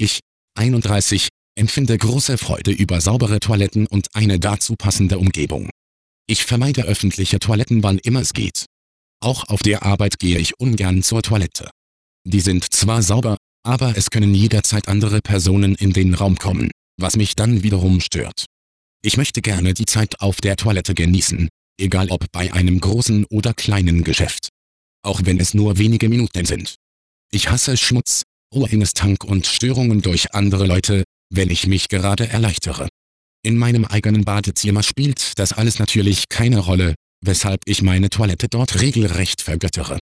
Ich, 31, empfinde große Freude über saubere Toiletten und eine dazu passende Umgebung. Ich vermeide öffentliche Toiletten wann immer es geht. Auch auf der Arbeit gehe ich ungern zur Toilette. Die sind zwar sauber, aber es können jederzeit andere Personen in den Raum kommen, was mich dann wiederum stört. Ich möchte gerne die Zeit auf der Toilette genießen, egal ob bei einem großen oder kleinen Geschäft. Auch wenn es nur wenige Minuten sind. Ich hasse Schmutz, Tank und Störungen durch andere Leute, wenn ich mich gerade erleichtere. In meinem eigenen Badezimmer spielt das alles natürlich keine Rolle, weshalb ich meine Toilette dort regelrecht vergöttere.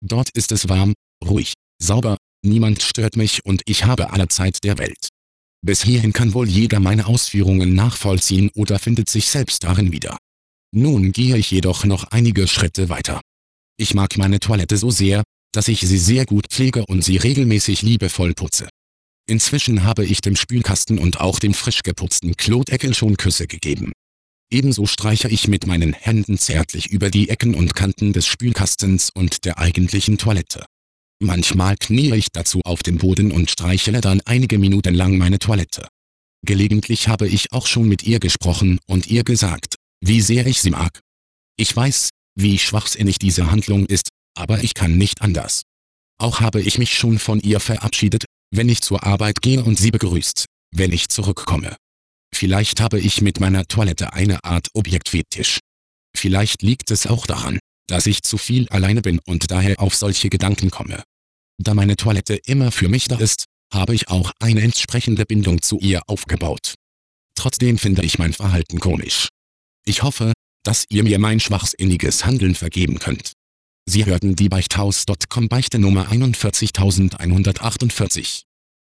Dort ist es warm, ruhig, sauber, niemand stört mich und ich habe alle Zeit der Welt. Bis hierhin kann wohl jeder meine Ausführungen nachvollziehen oder findet sich selbst darin wieder. Nun gehe ich jedoch noch einige Schritte weiter. Ich mag meine Toilette so sehr, dass ich sie sehr gut pflege und sie regelmäßig liebevoll putze. Inzwischen habe ich dem Spülkasten und auch dem frisch geputzten Klodeckel schon Küsse gegeben. Ebenso streiche ich mit meinen Händen zärtlich über die Ecken und Kanten des Spülkastens und der eigentlichen Toilette. Manchmal kniee ich dazu auf dem Boden und streichele dann einige Minuten lang meine Toilette. Gelegentlich habe ich auch schon mit ihr gesprochen und ihr gesagt, wie sehr ich sie mag. Ich weiß, wie schwachsinnig diese Handlung ist, aber ich kann nicht anders. Auch habe ich mich schon von ihr verabschiedet, wenn ich zur Arbeit gehe und sie begrüßt, wenn ich zurückkomme. Vielleicht habe ich mit meiner Toilette eine Art Objektfetisch. Vielleicht liegt es auch daran, dass ich zu viel alleine bin und daher auf solche Gedanken komme. Da meine Toilette immer für mich da ist, habe ich auch eine entsprechende Bindung zu ihr aufgebaut. Trotzdem finde ich mein Verhalten komisch. Ich hoffe, dass ihr mir mein schwachsinniges Handeln vergeben könnt. Sie hörten die Beichthaus.com Beichte Nummer 41148.